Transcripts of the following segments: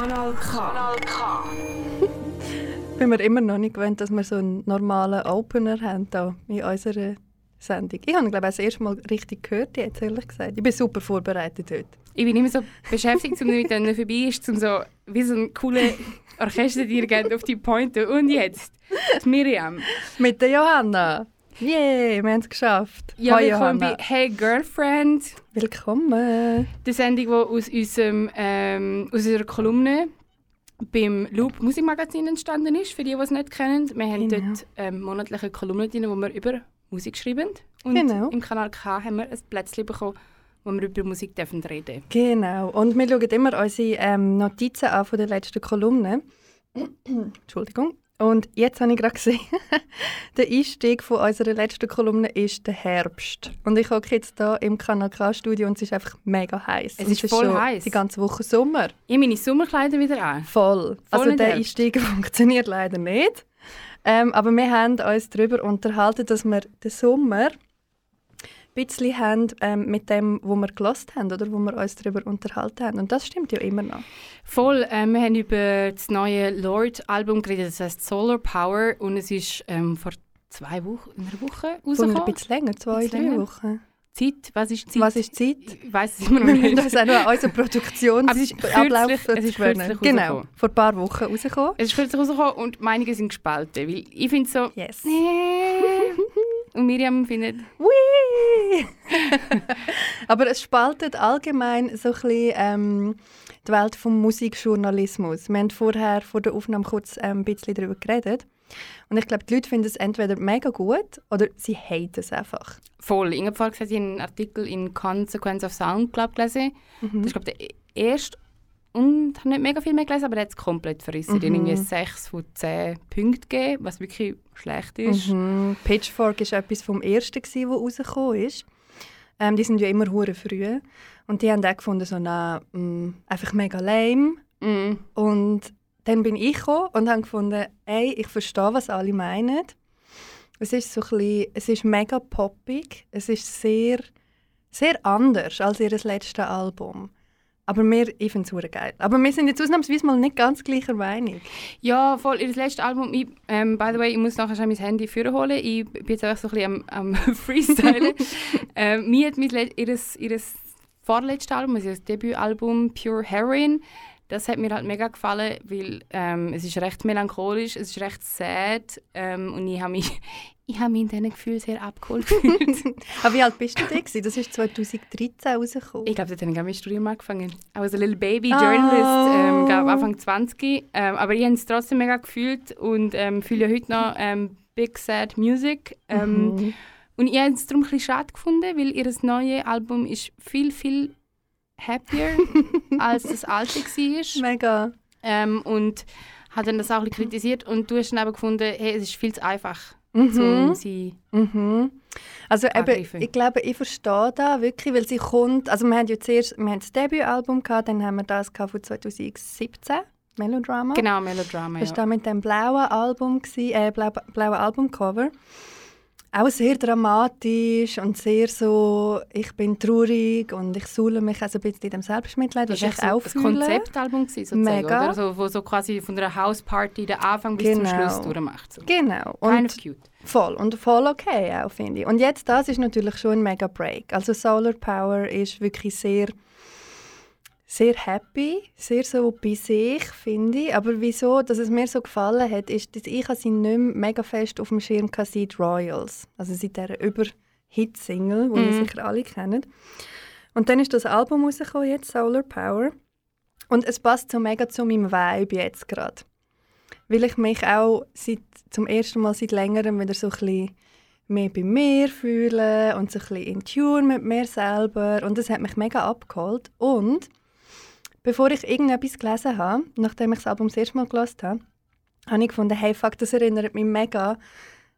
Kanal K. Kanal K. bin mir immer noch nicht gewöhnt, dass wir so einen normalen Opener haben hier in unserer Sendung. Ich habe ihn, glaube ich, das erste Mal richtig gehört, jetzt ehrlich gesagt. Ich bin super vorbereitet heute. Ich bin immer so beschäftigt, um mit denen vorbei ist, um so wie so ein cooler Orchesterdirigent auf die Pointe. Und jetzt die Miriam. Mit der Johanna. Yay, wir haben es geschafft. Ja, Hoi, willkommen bei Johanna. Hey Girlfriend. Willkommen. Die Sendung, die aus, unserem, ähm, aus unserer Kolumne beim Loop Musikmagazin entstanden ist, für die, die es nicht kennen. Wir haben Genau. dort ähm, monatliche Kolumnen drin, wo wir über Musik schreiben. Und Genau. im Kanal K haben wir ein Plätzchen bekommen, wo wir über Musik dürfen reden Genau. Und wir schauen immer unsere ähm, Notizen an von der letzten Kolumne. Entschuldigung. Und jetzt habe ich gerade gesehen, der Einstieg von unserer letzten Kolumne ist der Herbst. Und ich hocke jetzt hier im Kanal K-Studio und es ist einfach mega heiß. Es ist voll heiß. Die ganze Woche Sommer. Ich habe meine Sommerkleider wieder an. Voll. also in der Herbst. Einstieg funktioniert leider nicht. Ähm, aber wir haben uns darüber unterhalten, dass wir den Sommer bisschen haben ähm, mit dem, wo wir gelost haben oder wo wir uns darüber unterhalten haben. Und das stimmt ja immer noch. Voll, ähm, wir haben über das neue Lord-Album geredet, das heißt Solar Power und es ist ähm, vor zwei Wochen, in einer Woche Von ein rausgekommen. bisschen länger, zwei, Bisschen drei länger. Wochen. Zeit, was ist Zeit? Was ist Zeit? Ich weiß es immer noch nicht. auch es ist Produktionsablauf kürzlich- es ist gewöhnen. kürzlich Genau, rausgekommen. vor ein paar Wochen rausgekommen. Es ist kürzlich rausgekommen und Meinungen sind gespalten, weil ich finde so, Yes. nee. und Miriam findet, Aber es spaltet allgemein so ein bisschen, ähm, die Welt vom Musikjournalismus. Wir haben vorher vor der Aufnahme kurz ähm, ein bisschen darüber geredet. Und ich glaube, die Leute finden es entweder mega gut oder sie haten es einfach. voll. Ich habe vorhin ich einen Artikel in Consequence of Sound glaub, gelesen. Das ist, glaube der erste und habe nicht mega viel mehr gelesen, aber er hat es komplett verrissen. Die haben irgendwie 6 von 10 Punkten gegeben, was wirklich schlecht ist. Mhm. Pitchfork war etwas vom ersten, das rausgekommen ist. Ähm, die sind ja immer hure früh. Und die haben auch gefunden, so, na, mh, einfach mega lame. Mhm. Und dann bin ich gekommen und habe gefunden, ey, ich verstehe, was alle meinen. Es ist so ein bisschen, es ist mega poppig, es ist sehr, sehr anders als ihr letztes Album. Aber mir, ich finde es geil. Aber wir sind jetzt ausnahmsweise mal nicht ganz gleicher Meinung. Ja, voll. Ihr letztes Album, ich, ähm, by the way, ich muss nachher schon mein Handy vorholen. Ich bin jetzt einfach so ein bisschen am, am Freestylen. ähm, mir hat mein ihres, ihres vorletztes Album, also das Debütalbum Pure Heroin, das hat mir halt mega gefallen, weil ähm, es ist recht melancholisch, es ist recht sad ähm, und ich habe mich, ich habe mich in diesen Gefühlen sehr abgeholt gefühlt. Aber wie alt bist du da? gewesen? Das ist 2013 rausgekommen. Ich glaube, dort habe ich mein Studium angefangen. I was a little baby Ah. journalist, ähm, glaub, Anfang 20. Ähm, aber ich habe es trotzdem mega gefühlt und ähm, fühle ja heute noch ähm, Big Sad Music. Ähm, Mhm. Und ich habe es darum ein bisschen schade gefunden, weil ihr neues Album ist viel, viel happier als das alte war. Mega. Ähm, und hat dann das auch ein bisschen kritisiert. Und du hast dann aber gefunden, hey, es ist viel zu einfach, Mhm. um. Mhm. Also eben, ich glaube, ich verstehe da wirklich, weil sie kommt, also wir haben ja zuerst, wir haben das Debütalbum gehabt, dann haben wir das gehabt von 2017, Melodrama. Genau, Melodrama, Das ja. war da mit dem blauen Album, gsi- äh, blau, blauen Albumcover. Auch sehr dramatisch und sehr so, ich bin traurig und ich suhle mich also ein bisschen in dem Selbstmitleid, was Das ich auch so fühle. Konzeptalbum, gewesen, sozusagen, Mega. oder? So, wo so quasi von einer Hausparty den Anfang bis zum Genau. Schluss durchmacht. So. Genau. Kind Und of cute. Voll und voll okay auch, finde ich. Und jetzt, das ist natürlich schon ein mega Break. Also Solar Power ist wirklich sehr, sehr happy, sehr so bei sich, finde ich. Aber wieso, dass es mir so gefallen hat, ist, dass ich sie nicht mehr mega fest auf dem Schirm hatte, seit Royals. Also seit dieser Über-Hit-Single, die ihr Mhm. sicher alle kennt. Und dann ist das Album rausgekommen jetzt, Solar Power. Und es passt so mega zu meinem Vibe jetzt gerade weil ich mich auch seit, zum ersten Mal seit längerem wieder so ein bisschen mehr bei mir fühle und so ein bisschen in Tune mit mir selber und das hat mich mega abgeholt und bevor ich irgendetwas gelesen habe, nachdem ich das Album das erste Mal gelesen habe, habe ich gefunden, hey fuck, das erinnert mich mega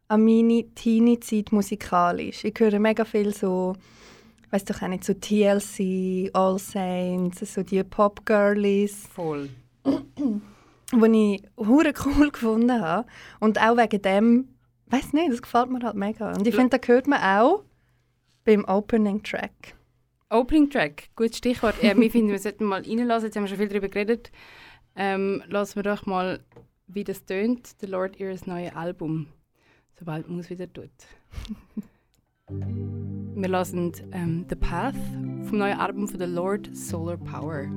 an meine Teenie-Zeit musikalisch. Ich höre mega viel so, weiß doch auch nicht, so TLC, All Saints, so die Pop-Girlies Voll. die ich hure cool gefunden habe. Und auch wegen dem, weiß nicht, das gefällt mir halt mega. Und ich finde, da hört man auch beim Opening Track. Opening Track, gutes Stichwort. äh, wir finden, wir sollten mal reinlassen, jetzt haben wir schon viel darüber geredet. ähm, lassen wir doch mal, wie das tönt, The Lord Ihres neue Album, sobald man es wieder tut. wir lassen ähm, The Path vom neuen Album von The Lord Solar Power.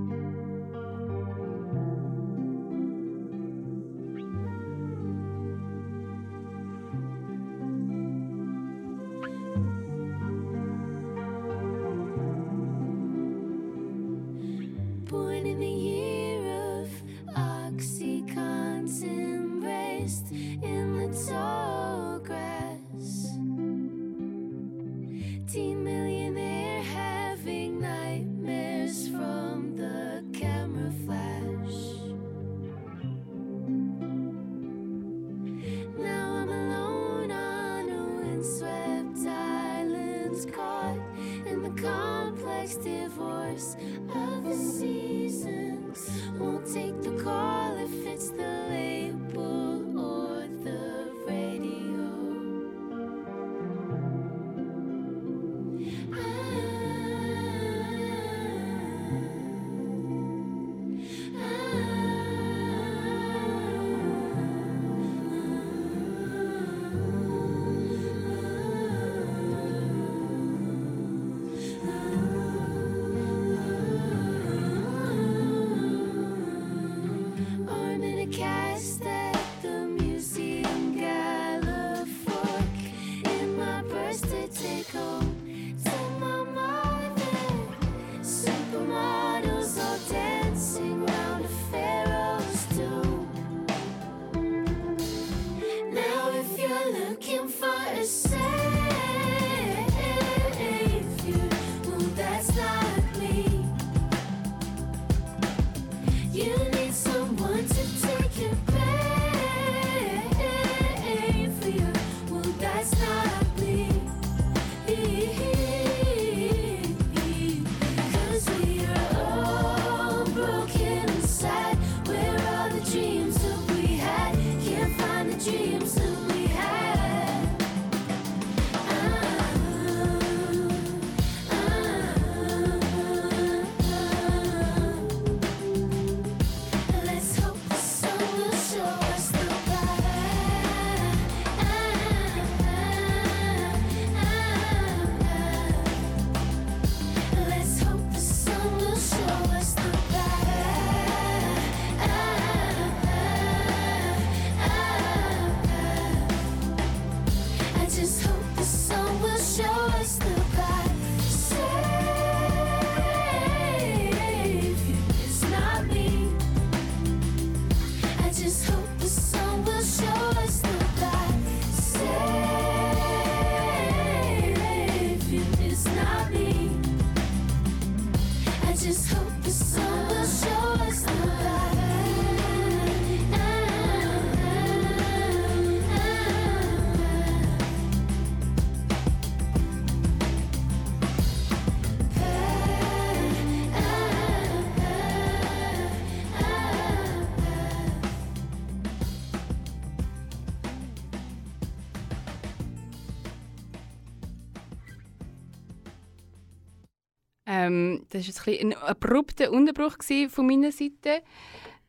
Ähm, das war ein, ein abrupter Unterbruch von meiner Seite.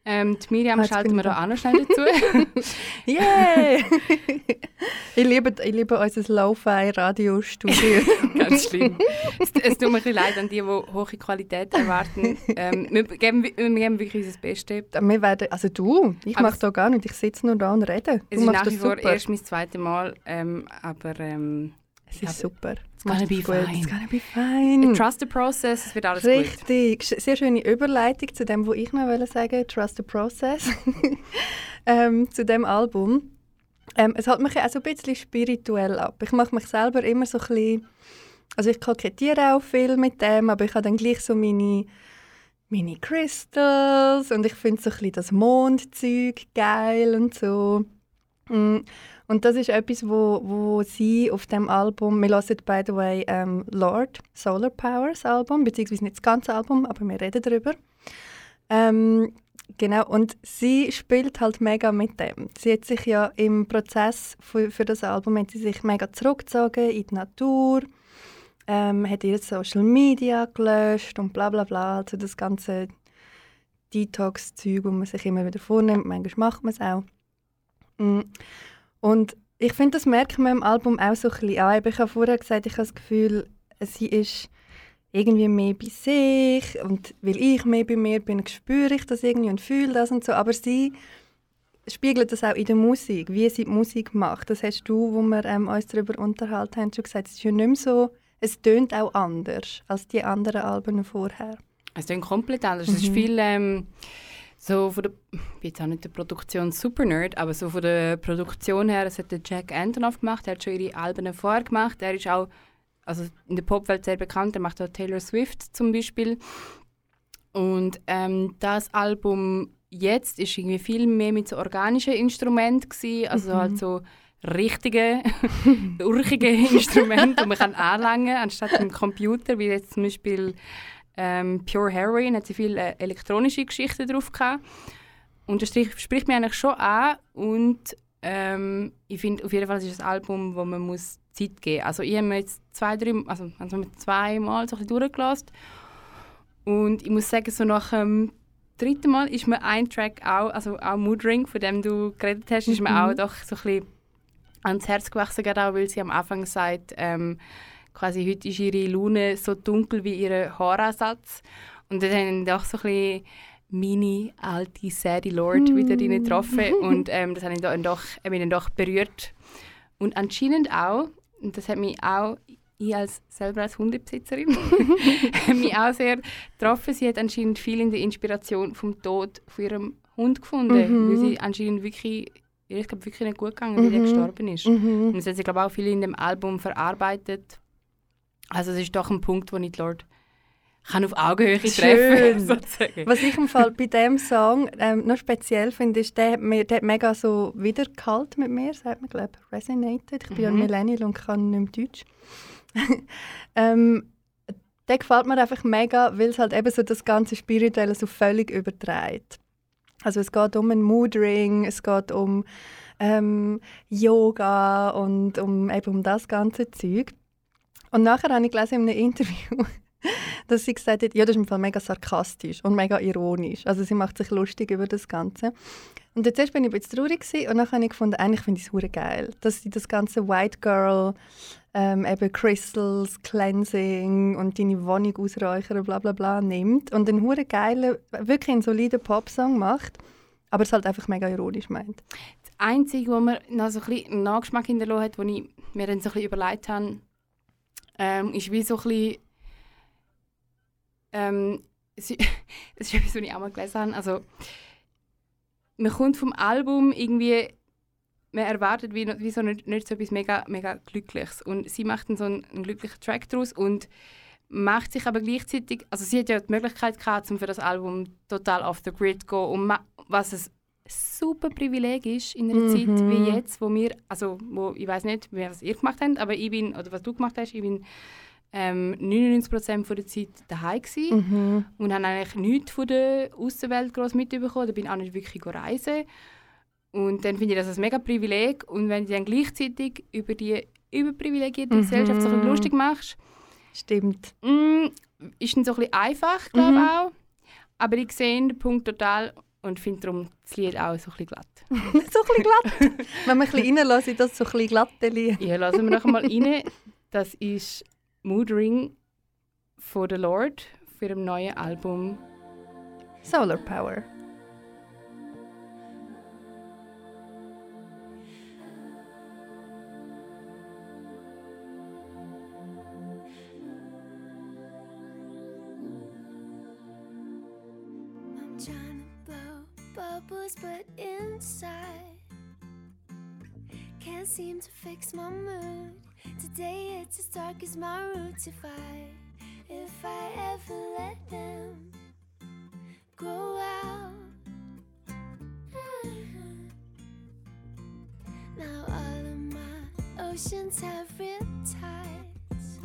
Ähm, die Miriam Ah, schalten wir da auch noch schnell dazu. Yay! ich, liebe, ich liebe unser Lo-Fi-Radiostudio. Ganz schlimm. Es, es tut mir ein leid an die, die hohe Qualität erwarten. Ähm, wir, geben, wir geben wirklich unser Bestes. Wir werden, also du, ich mache da gar nicht, ich sitze nur da und rede. Es Du ist machst nach wie vor super. erst mein zweites Mal, ähm, aber ähm, es ist super. It's gonna be fine. It's gonna be fine. trust the process, es wird alles gut. Richtig. Sehr schöne Überleitung zu dem, was ich noch wollte sagen Trust the Process. ähm, zu dem Album. Ähm, es hält mich auch so ein bisschen spirituell ab. Ich mache mich selber immer so ein bisschen... Also ich kokettiere auch viel mit dem, aber ich habe dann gleich so meine, meine Crystals und ich finde so ein bisschen das Mondzeug geil und so. Mm, Und das ist etwas, wo, wo sie auf dem Album, wir hören by the way ähm, Lord Solar Powers Album, beziehungsweise nicht das ganze Album, aber wir reden darüber. Ähm, genau, und sie spielt halt mega mit dem. Sie hat sich ja im Prozess für, für das Album hat sie sich mega zurückgezogen in die Natur, ähm, hat ihre Social Media gelöscht und bla bla bla, also das ganze Detox-Zeug, wo man sich immer wieder vornimmt. Manchmal macht man es auch. Mm. Und ich finde, das merkt man im Album auch so ein bisschen an. Ich habe vorher gesagt, ich habe das Gefühl, sie ist irgendwie mehr bei sich und weil ich mehr bei mir bin, spüre ich das irgendwie und fühle das und so. Aber sie spiegelt das auch in der Musik, wie sie die Musik macht. Das hast du, wo wir ähm, uns darüber unterhalten haben, schon gesagt. Es ist ja nicht mehr so, es tönt auch anders als die anderen Alben vorher. Es klingt komplett anders. Es ist viel ähm, so von der, ich bin jetzt auch nicht der Produktion super Nerd, aber so von der Produktion her, das hat der Jack Antonoff gemacht. Er hat schon ihre Alben vorher gemacht. Er ist auch also in der Popwelt sehr bekannt. Er macht auch Taylor Swift zum Beispiel. Und ähm, das Album jetzt ist irgendwie viel mehr mit so organischen Instrumenten gewesen, also Mhm. halt so richtige, urchige Instrumente, die man kann anlangen kann, anstatt im Computer, wie jetzt zum Beispiel ähm, Pure Heroin, hat sie viele äh, elektronische Geschichten drauf gehabt. Und das spricht mich eigentlich schon an und ähm, ich finde auf jeden Fall, es ist ein Album, wo man muss Zeit geben muss. Also ich habe mir jetzt zwei, drei, also, also zweimal so ein bisschen durchgelassen und ich muss sagen, so nach dem dritten Mal ist mir ein Track auch, also auch Mood Ring, von dem du geredet hast, ist mir Mhm. auch doch so ein bisschen ans Herz gewachsen, gerade auch, weil sie am Anfang sagt, ähm, quasi heute ist ihre Laune so dunkel wie ihr Haaransatz. Und dann haben doch so ein bisschen meine alte Sadie Lord wieder drin getroffen und ähm, das hat mich dann doch, hat mich dann doch berührt. Und anscheinend auch, und das hat mich auch, ich als, selber als Hundebesitzerin, hat mich auch sehr getroffen. Sie hat anscheinend viel in der Inspiration vom Tod von ihrem Hund gefunden, Mhm. weil sie anscheinend wirklich, ihr ist glaub, wirklich nicht gut gegangen, wie der Mhm. gestorben ist. Mhm. Und das hat sie, glaube auch viel in dem Album verarbeitet. Also es ist doch ein Punkt, wo ich die Lord kann auf Augenhöhe treffen sozusagen. Was ich im Fall bei dem Song ähm, noch speziell finde, ist, der hat, mir, der hat mega so wiedergehalten mit mir, sagt man, glaube ich, resonated. Ich bin ja ein Mhm. Millennial und kann nicht mehr Deutsch. ähm, der gefällt mir einfach mega, weil es halt eben so das ganze Spirituelle so völlig überträgt. Also es geht um einen Moodring, es geht um ähm, Yoga und um, eben um das ganze Zeug. Und nachher habe ich gelesen in einem Interview, dass sie gesagt hat, ja, das ist im Fall mega sarkastisch und mega ironisch. Also sie macht sich lustig über das Ganze. Und jetzt erst bin ich ein bisschen traurig gewesen, und dann habe ich gefunden, eigentlich finde ich es geil, dass sie das ganze White Girl, ähm, eben Crystals, Cleansing und deine Wohnung ausräuchern, bla bla bla, nimmt und einen hure geilen, wirklich einen soliden Popsong macht, aber es halt einfach mega ironisch meint. Das Einzige, wo mir noch so ein bisschen einen Nachgeschmack hinterlassen hat, wo ich mir dann so ein bisschen überlegt habe, ähm, ist wie so ein bisschen... Ähm, das ist etwas, was ich auch mal gelesen habe. Also, man kommt vom Album irgendwie... Man erwartet wie, wie so nicht, nicht so etwas mega, mega Glückliches. Und sie macht dann so einen, einen glücklichen Track daraus und macht sich aber gleichzeitig... Also sie hat ja die Möglichkeit gehabt, um für das Album total off the grid zu gehen. Und was es super Privileg ist in einer Mhm. Zeit wie jetzt, wo wir, also wo, ich weiß nicht, was ihr gemacht habt, aber ich bin, oder was du gemacht hast, ich bin ähm, 99% von der Zeit daheim gsi Mhm. und habe eigentlich nichts von der Außenwelt groß mitbekommen, da bin auch nicht wirklich reisen und dann finde ich das ein mega Privileg und wenn du dann gleichzeitig über die überprivilegierte Mhm. Gesellschaft so ein bisschen lustig machst, Stimmt. mm, ist dann so ein bisschen einfach, glaube Mhm. ich auch, aber ich sehe den Punkt total und finde darum das Lied auch so ein bisschen glatt. so ein bisschen glatt. Wenn man ein bisschen reinlässt, ist das so ein bisschen glatte Lied. Ja, lassen wir noch einmal rein. Das ist Mood Ring von The Lord für ihrem neuen Album. Solar Power. But inside can't seem to fix my mood. Today it's as dark as my roots. If I, if I ever let them grow out. Uh-huh. Now all of my oceans have riptides.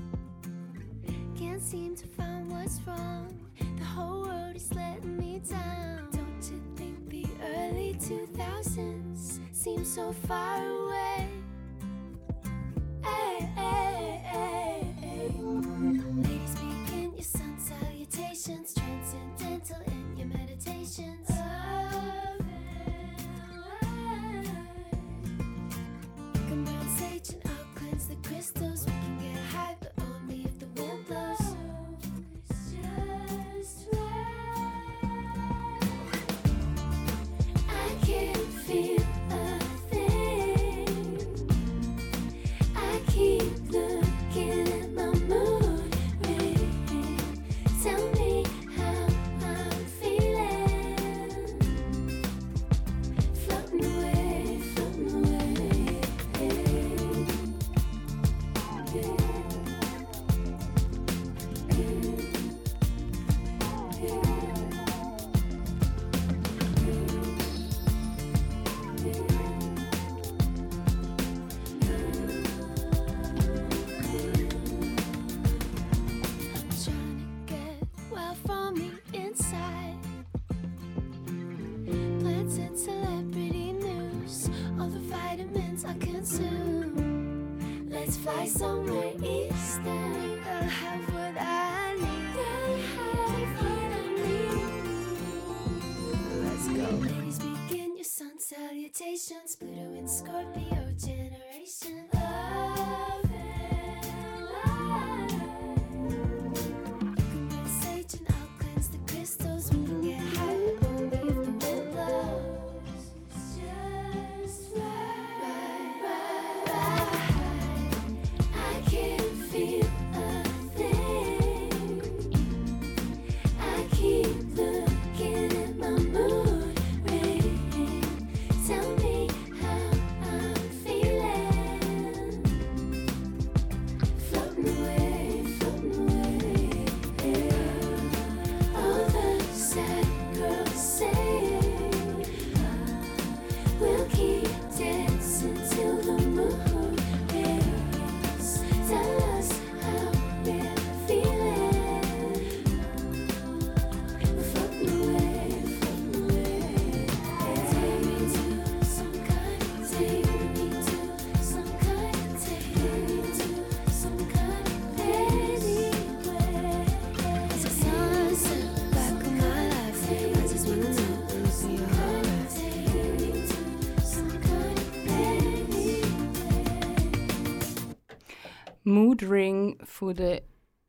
Can't seem to find what's wrong. The whole world is letting me down. 2000s seem so far away? Hey, hey, hey, hey. Thank you. questions, please. Ring von der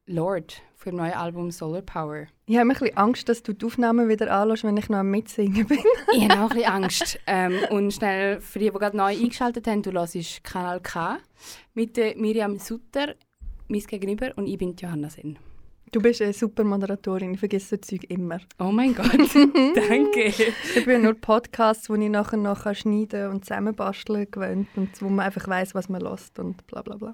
Lord für dem neuen Album Solar Power. Ich habe ein bisschen Angst, dass du die Aufnahmen wieder anlässt, wenn ich noch am Mitsingen bin. ich habe auch ein bisschen Angst. Ähm, und schnell für die, die gerade neu eingeschaltet haben, du hörst Kanal K mit der Miriam Sutter, mein Gegenüber, und ich bin Johanna Sen. Du bist eine super Moderatorin, ich vergesse so Zeug immer. Oh mein Gott, danke. Ich bin nur Podcasts, die ich nachher noch schneiden und zusammenbasteln gewöhnt und wo man einfach weiß, was man lässt und bla bla bla.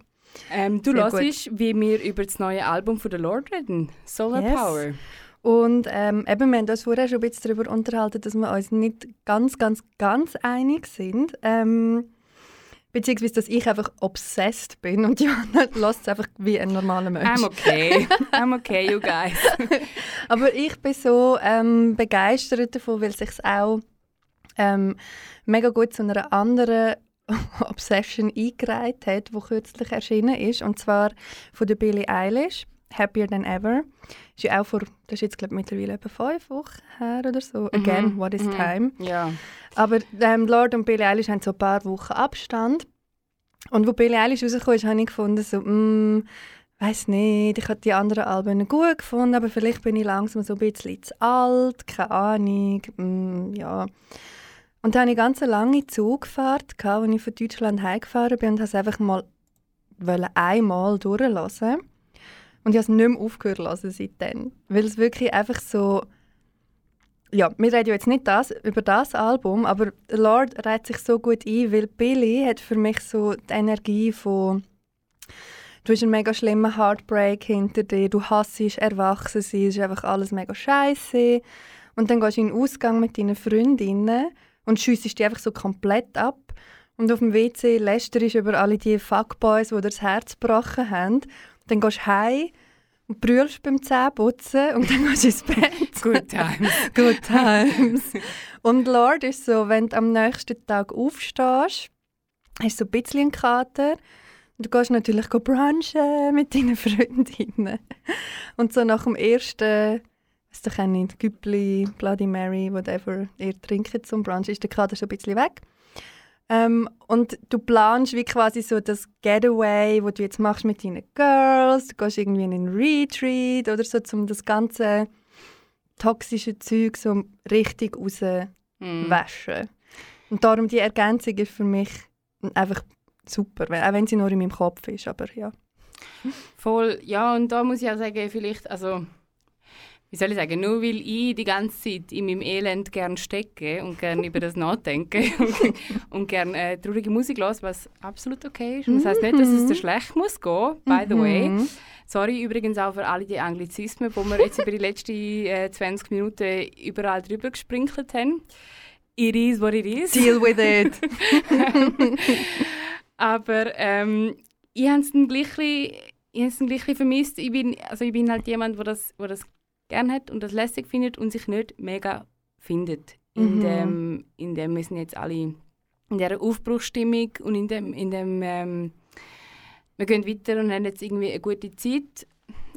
Ähm, du hörst, wie wir über das neue Album von der Lord reden, Solar Yes. Power. Und ähm, eben, wir haben uns vorher schon ein bisschen darüber unterhalten, dass wir uns nicht ganz, ganz, ganz einig sind. Ähm, beziehungsweise, dass ich einfach obsessed bin und Johanna lässt es einfach wie ein normaler Mensch. I'm okay. I'm okay, you guys. Aber ich bin so ähm, begeistert davon, weil sich auch ähm, mega gut zu einer anderen Obsession eingereiht hat, die kürzlich erschienen ist, und zwar von der Billie Eilish, «Happier Than Ever». Ist ja auch vor, das ist jetzt glaube mittlerweile etwa fünf Wochen her oder so. «Again, what is mhm. time?» Ja. Aber ähm, Lord und Billie Eilish haben so ein paar Wochen Abstand. Und wo Billie Eilish rausgekommen ist, habe ich gefunden, so, mm, weiß nicht, ich habe die anderen Alben gut gefunden, aber vielleicht bin ich langsam so ein bisschen zu alt, keine Ahnung, mm, ja. Und dann hatte ich ganz eine lange Zugfahrt, als ich von Deutschland heimgefahren bin und wollte es einfach mal einmal durchlassen. Und ich habe es nicht mehr aufgehört hören seitdem. Weil es wirklich einfach so ja, wir reden jetzt nicht das, über das Album, aber Lord reiht sich so gut ein, weil Billy hat für mich so die Energie von du hast einen mega schlimmen Heartbreak hinter dir, du hasst erwachsen sein, es ist einfach alles mega scheiße und dann gehst du in den Ausgang mit deinen Freundinnen und schiessest die einfach so komplett ab und auf dem WC lästerst du über alle die Fuckboys, die dir das Herz gebrochen haben. Dann gehst du heim und brüllst beim Zähneputzen und dann gehst du ins Bett. Good times. Good times. Und Lord ist so, wenn du am nächsten Tag aufstehst, hast du so ein bisschen einen Kater. Und du gehst natürlich brunchen mit deinen Freundinnen. Und so nach dem ersten, weiß doch auch nicht, Güppli, Bloody Mary, whatever ihr trinkt zum Brunch, ist der Kater schon ein bisschen weg. Ähm, und du planst wie quasi so das Getaway, wo du jetzt machst mit deinen Girls. Du gehst irgendwie in einen Retreat oder so, um das ganze toxische Zeug so richtig rauswaschen. Mm. Und darum die Ergänzung ist für mich einfach super, auch wenn sie nur in meinem Kopf ist, aber ja. Voll, ja, und da muss ich auch sagen, vielleicht, also, wie soll ich sagen, nur weil ich die ganze Zeit in meinem Elend gerne stecke und gerne über das nachdenke und, und gerne äh, traurige Musik höre, was absolut okay ist. Und das heisst nicht, dass es dir schlecht muss gehen, by the way. Mhm. Sorry übrigens auch für alle die Anglizismen, die wir jetzt über die letzten äh, 20 Minuten überall drüber gesprinkelt haben. It is what it is. Deal with it. Aber ähm, ich habe es dann gleich, ich vermisst. Ich bin, also ich bin halt jemand, der das, wo das gerne hat und das lässig findet und sich nicht mega findet. In, Mhm. dem, in dem wir sind jetzt alle in dieser Aufbruchsstimmung und in dem, in dem ähm, wir gehen weiter und haben jetzt irgendwie eine gute Zeit.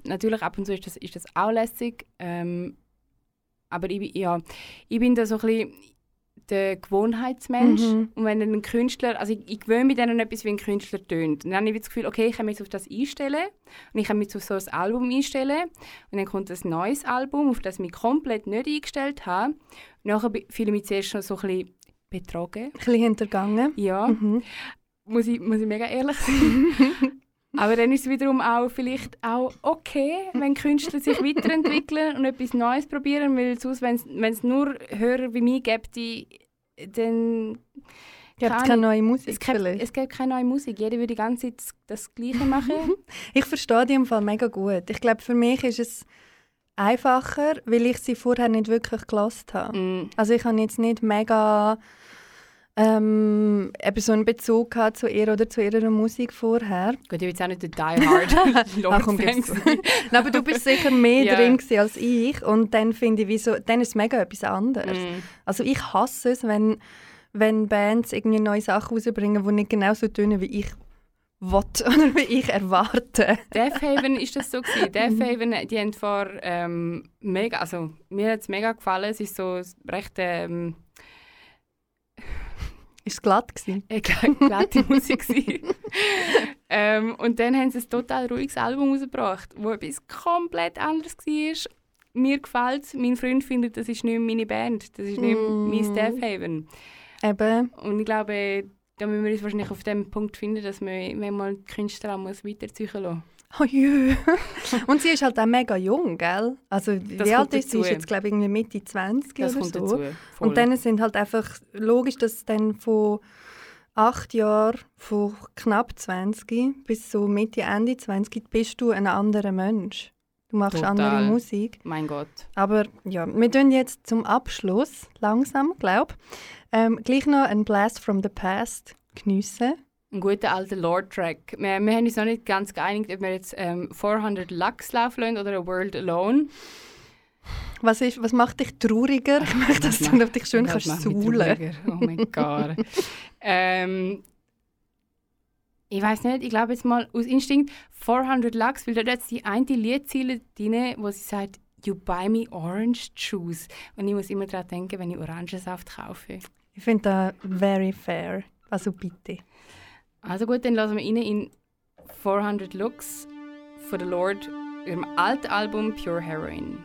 Natürlich, ab und zu ist das, ist das auch lässig. Ähm, aber ich, ja, ich bin da so ein bisschen der Gewohnheitsmensch. Mhm. Und wenn ein Künstler, also ich, ich gewöhne mich dann an etwas, wie ein Künstler tönt. Und dann habe ich das Gefühl, okay, ich kann mich jetzt auf das einstellen. Und ich kann mich auf so ein Album einstellen. Und dann kommt ein neues Album, auf das ich mich komplett nicht eingestellt habe. Und nachher fühle ich mich zuerst schon so ein bisschen betrogen. Ein bisschen hintergangen. Ja, Mhm. muss ich, muss ich mega ehrlich sein. Aber dann ist es wiederum auch vielleicht auch okay, wenn Künstler sich weiterentwickeln und etwas Neues probieren, weil sonst, wenn es nur Hörer wie mich gibt, die, dann Gibt es Keine keine neue Musik es gibt, vielleicht? es gibt keine neue Musik. Jeder würde die ganze Zeit das, das Gleiche machen. Ich verstehe die im Fall mega gut. Ich glaube, für mich ist es einfacher, weil ich sie vorher nicht wirklich gelost habe. mm. Also ich habe jetzt nicht mega ähm, eben so einen Bezug gehabt zu ihr oder zu ihrer Musik vorher. Gut, ich bin jetzt auch nicht der Die Hard Ach, Lord komm, Fan. Nein, aber du bist sicher mehr Ja. drin als ich und dann finde ich, wieso, dann ist es mega etwas anderes. Mm. Also ich hasse es, wenn, wenn Bands irgendwie neue Sachen rausbringen, die nicht genau so tönen, wie ich will oder wie ich erwarte. Death Haven ist das so gewesen. Death Haven, die haben vor ähm, mega, also mir hat es mega gefallen. Es ist so recht ähm, Ist es glatt gewesen? äh, gl- glatte Musik ähm, und dann haben sie ein total ruhiges Album rausgebracht, wo etwas komplett anderes war. Mir gefällt es. Mein Freund findet, das ist nicht meine Band, das ist nicht Mm. mein Death Haven. Eben, Und ich glaube, da müssen wir uns wahrscheinlich auf dem Punkt finden, dass man manchmal die Künstler auch muss weiterziehen lassen oh jö. Und sie ist halt auch mega jung, gell? Also wie Das alt ist sie? dazu. Ist jetzt glaube ich irgendwie Mitte 20 Das oder so. Und dann sind halt einfach logisch, dass dann von acht Jahren, von knapp 20 bis so Mitte, Ende 20 bist du ein anderer Mensch. Du machst Total. andere Musik. mein Gott. Aber ja, wir tun jetzt zum Abschluss, langsam, glaube ähm, gleich noch ein Blast from the Past geniessen. Ein guter alter Lord-Track. Wir, wir haben uns noch nicht ganz geeinigt, ob wir jetzt ähm, 400 Lux laufen lassen oder A World Alone. Was, ist, was macht dich trauriger? Ich möchte, dass Das du macht- dich schön kannst saulen. Oh mein Gott. ähm, ich weiß nicht, ich glaube jetzt mal aus Instinkt 400 Lux, weil da hat die eine Liedziele drin, wo sie sagt, You buy me orange juice. Und ich muss immer daran denken, wenn ich Orangensaft kaufe. Ich finde das very fair. Also bitte. Also gut, dann lassen wir rein in 400 Looks von The Lord, ihrem alten Album Pure Heroin.